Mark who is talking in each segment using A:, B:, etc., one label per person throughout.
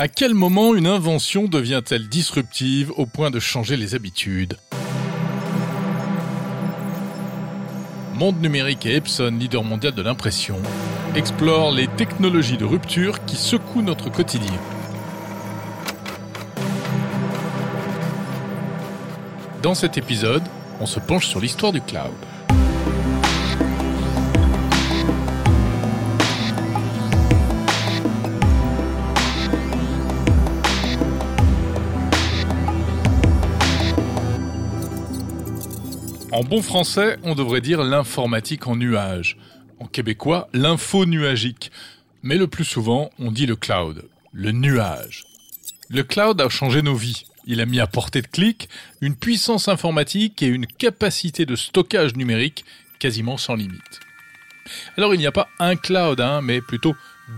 A: À quel moment une invention devient-elle disruptive au point de changer les habitudes? Monde numérique et Epson, leader mondial de l'impression, explorent les technologies de rupture qui secouent notre quotidien. Dans cet épisode, on se penche sur l'histoire du cloud. En bon français, on devrait dire l'informatique en nuage. En québécois, l'info nuagique. Mais le plus souvent, on dit le cloud, le nuage. Le cloud a changé nos vies. Il a mis à portée de clic une puissance informatique et une capacité de stockage numérique quasiment sans limite. Alors il n'y a pas un cloud, hein, mais plutôt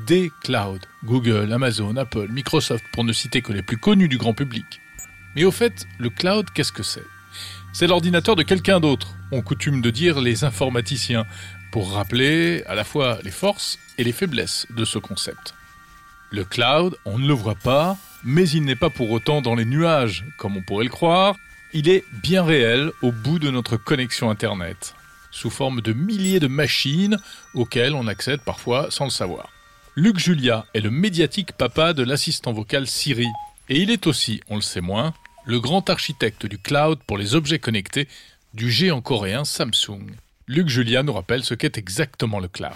A: des clouds. Google, Amazon, Apple, Microsoft, pour ne citer que les plus connus du grand public. Mais au fait, le cloud, qu'est-ce que c'est? C'est l'ordinateur de quelqu'un d'autre, on coutume de dire les informaticiens, pour rappeler à la fois les forces et les faiblesses de ce concept. Le cloud, on ne le voit pas, mais il n'est pas pour autant dans les nuages, comme on pourrait le croire, il est bien réel au bout de notre connexion Internet, sous forme de milliers de machines auxquelles on accède parfois sans le savoir. Luc Julia est le médiatique papa de l'assistant vocal Siri, et il est aussi, on le sait moins, le grand architecte du cloud pour les objets connectés du géant coréen Samsung. Luc Julia nous rappelle ce qu'est exactement le cloud.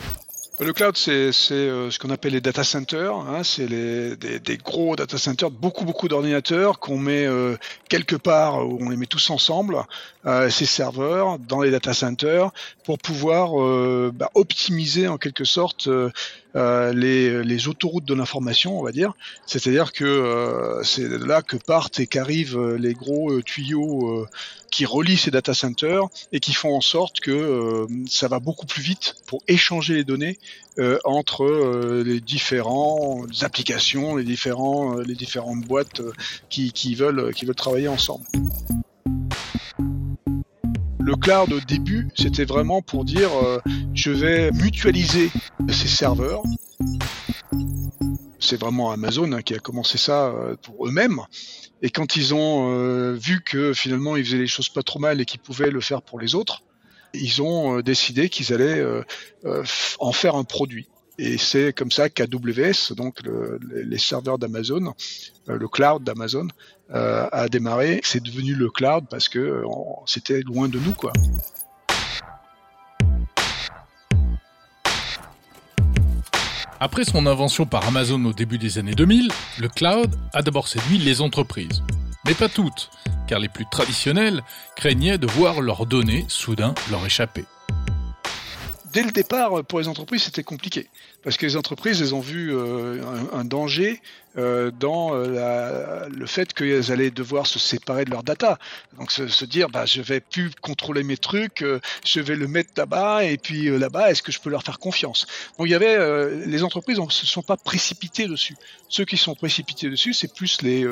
B: Le cloud, c'est euh, ce qu'on appelle les data centers. Hein, c'est des, gros data centers, beaucoup beaucoup d'ordinateurs qu'on met euh, quelque part où on les met tous ensemble, euh, ces serveurs dans les data centers pour pouvoir bah, optimiser en quelque sorte les, les, autoroutes de l'information, on va dire. C'est-à-dire que c'est là que partent et qu'arrivent les gros tuyaux qui relient ces data centers et qui font en sorte que euh, ça va beaucoup plus vite pour échanger les données euh, entre euh, les différentes applications, les différents, les différentes boîtes qui, qui, veulent qui veulent travailler ensemble. Le cloud au début, c'était vraiment pour dire je vais mutualiser ces serveurs. C'est vraiment Amazon hein, qui a commencé ça pour eux-mêmes. Et quand ils ont euh, vu que finalement ils faisaient les choses pas trop mal et qu'ils pouvaient le faire pour les autres, ils ont euh, décidé qu'ils allaient euh, en faire un produit. Et c'est comme ça qu'AWS, donc les serveurs d'Amazon, le cloud d'Amazon, a démarré. C'est devenu le cloud parce que c'était loin de nous, quoi.
A: Après son invention par Amazon au début des années 2000, le cloud a d'abord séduit les entreprises. Mais pas toutes, car les plus traditionnelles craignaient de voir leurs données soudain leur échapper
B: dès le départ, pour les entreprises, c'était compliqué. Parce que les entreprises, elles ont vu euh, un, danger euh, dans euh, le fait qu'elles allaient devoir se séparer de leur data. Donc se, dire, bah, je vais plus contrôler mes trucs, je vais le mettre là-bas, et puis là-bas, est-ce que je peux leur faire confiance? Donc il y avait, les entreprises ne se sont pas précipitées dessus. Ceux qui sont précipités dessus, c'est plus les,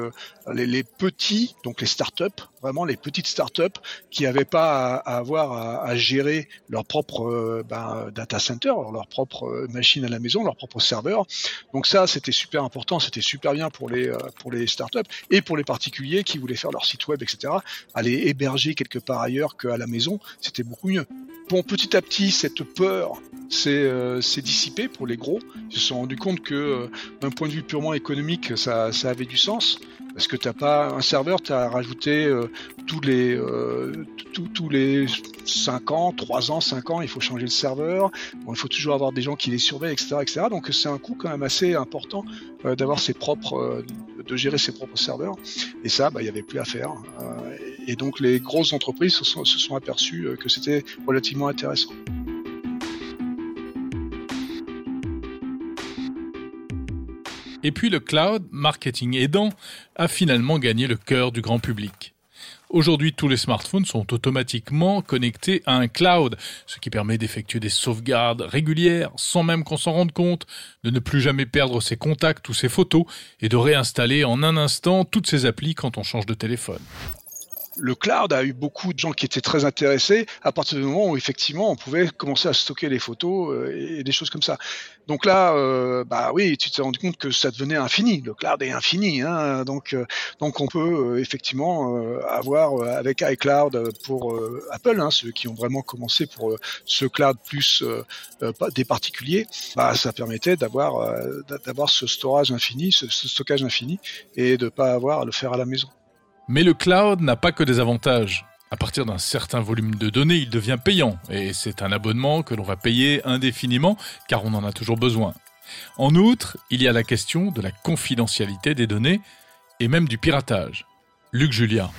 B: petits, donc les startups, vraiment les petites startups qui n'avaient pas à, avoir à, à, gérer leur propre ben, data center, leur propre euh, machine à la maison, leur propre serveur. Donc ça, c'était super important, c'était super bien pour les euh, pour les startups et pour les particuliers qui voulaient faire leur site web, etc. Aller héberger quelque part ailleurs qu'à la maison, c'était beaucoup mieux. Bon, petit à petit, cette peur s'est euh, dissipée pour les gros. Ils se sont rendus compte que d'un point de vue purement économique, ça, ça avait du sens parce que t'as pas un serveur, tu as rajouté tous les tous les 5 ans, 3 ans, 5 ans, il faut changer le serveur. Bon, il faut toujours avoir des gens qui les surveillent, etc., etc. Donc c'est un coût quand même assez important euh, d'avoir ses propres, euh, de gérer ses propres serveurs. Et ça, bah, il n'y avait plus à faire. Euh, et donc les grosses entreprises se sont, se sont aperçues que c'était relativement intéressant.
A: Et puis le cloud, marketing aidant, a finalement gagné le cœur du grand public. Aujourd'hui, tous les smartphones sont automatiquement connectés à un cloud, ce qui permet d'effectuer des sauvegardes régulières sans même qu'on s'en rende compte, de ne plus jamais perdre ses contacts ou ses photos et de réinstaller en un instant toutes ses applis quand on change de téléphone.
B: Le cloud a eu beaucoup de gens qui étaient très intéressés à partir du moment où effectivement on pouvait commencer à stocker les photos euh, et des choses comme ça. Donc là, euh, bah oui, tu t'es rendu compte que ça devenait infini. Le cloud est infini, hein, donc euh, donc on peut effectivement avoir avec iCloud pour Apple, hein, ceux qui ont vraiment commencé pour ce cloud plus des particuliers, bah ça permettait d'avoir d'avoir ce storage infini, ce, ce stockage infini et de pas avoir à le faire à la maison.
A: Mais le cloud n'a pas que des avantages. À partir d'un certain volume de données, il devient payant, et c'est un abonnement que l'on va payer indéfiniment, car on en a toujours besoin. En outre, il y a la question de la confidentialité des données, et même du piratage. Luc Julia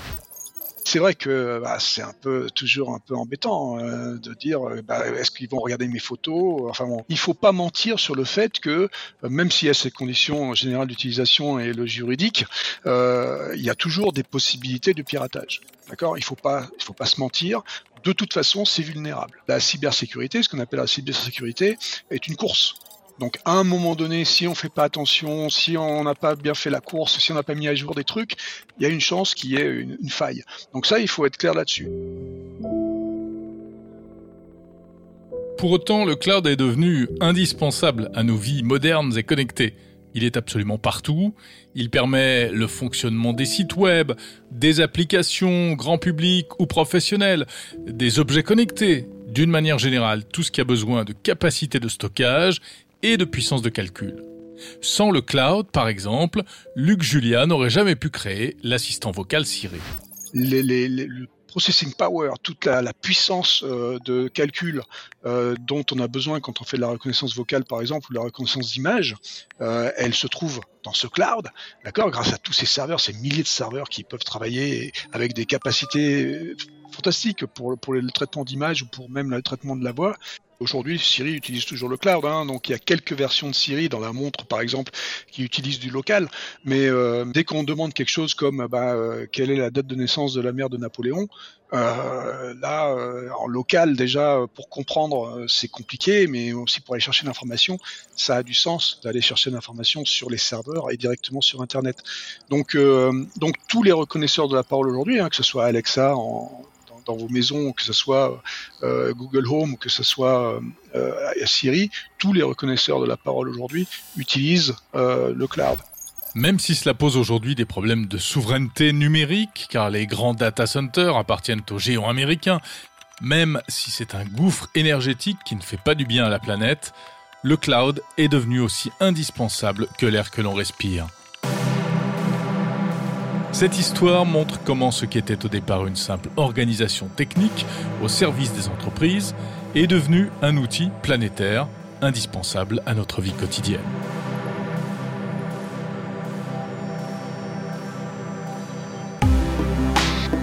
B: c'est vrai que bah, c'est un peu toujours un peu embêtant euh, de dire euh, bah, est-ce qu'ils vont regarder mes photos? Enfin bon il faut pas mentir sur le fait que euh, même s'il y a ces conditions générales d'utilisation et le juridique il y a toujours des possibilités de piratage d'accord? Il faut pas il faut pas se mentir de toute façon, c'est vulnérable. La cybersécurité, ce qu'on appelle la cybersécurité, est une course. Donc à un moment donné, si on fait pas attention, si on n'a pas bien fait la course, si on n'a pas mis à jour des trucs, il y a une chance qu'il y ait une, faille. Donc ça, il faut être clair là-dessus.
A: Pour autant, le cloud est devenu indispensable à nos vies modernes et connectées. Il est absolument partout. Il permet le fonctionnement des sites web, des applications grand public ou professionnels, des objets connectés. D'une manière générale, tout ce qui a besoin de capacité de stockage et de puissance de calcul. Sans le cloud, par exemple, Luc Julia n'aurait jamais pu créer l'assistant vocal Siri.
B: le processing power, toute la, puissance euh, de calcul euh, dont on a besoin quand on fait de la reconnaissance vocale, par exemple, ou de la reconnaissance d'image, euh, elle se trouve dans ce cloud, d'accord, grâce à tous ces serveurs, ces milliers de serveurs qui peuvent travailler avec des capacités fantastiques pour, pour le traitement d'image ou pour même le traitement de la voix. Aujourd'hui, Siri utilise toujours le cloud, hein, donc il y a quelques versions de Siri dans la montre, par exemple, qui utilisent du local. Mais euh, dès qu'on demande quelque chose comme bah, euh, quelle est la date de naissance de la mère de Napoléon, euh, là, en local déjà, pour comprendre, c'est compliqué, mais aussi pour aller chercher l'information, ça a du sens d'aller chercher l'information sur les serveurs et directement sur Internet. Donc, donc tous les reconnaisseurs de la parole aujourd'hui, hein, que ce soit Alexa en dans vos maisons, que ce soit euh, Google Home ou que ce soit euh, Siri, tous les reconnaisseurs de la parole aujourd'hui utilisent euh, le cloud.
A: Même si cela pose aujourd'hui des problèmes de souveraineté numérique, car les grands data centers appartiennent aux géants américains, même si c'est un gouffre énergétique qui ne fait pas du bien à la planète, le cloud est devenu aussi indispensable que l'air que l'on respire. Cette histoire montre comment ce qui était au départ une simple organisation technique au service des entreprises est devenu un outil planétaire indispensable à notre vie quotidienne.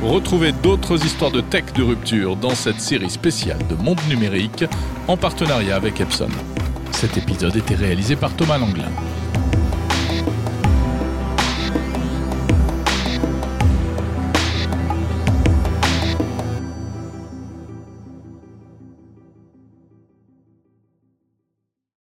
A: Retrouvez d'autres histoires de tech de rupture dans cette série spéciale de Monde Numérique en partenariat avec Epson. Cet épisode était réalisé par Thomas Langlin.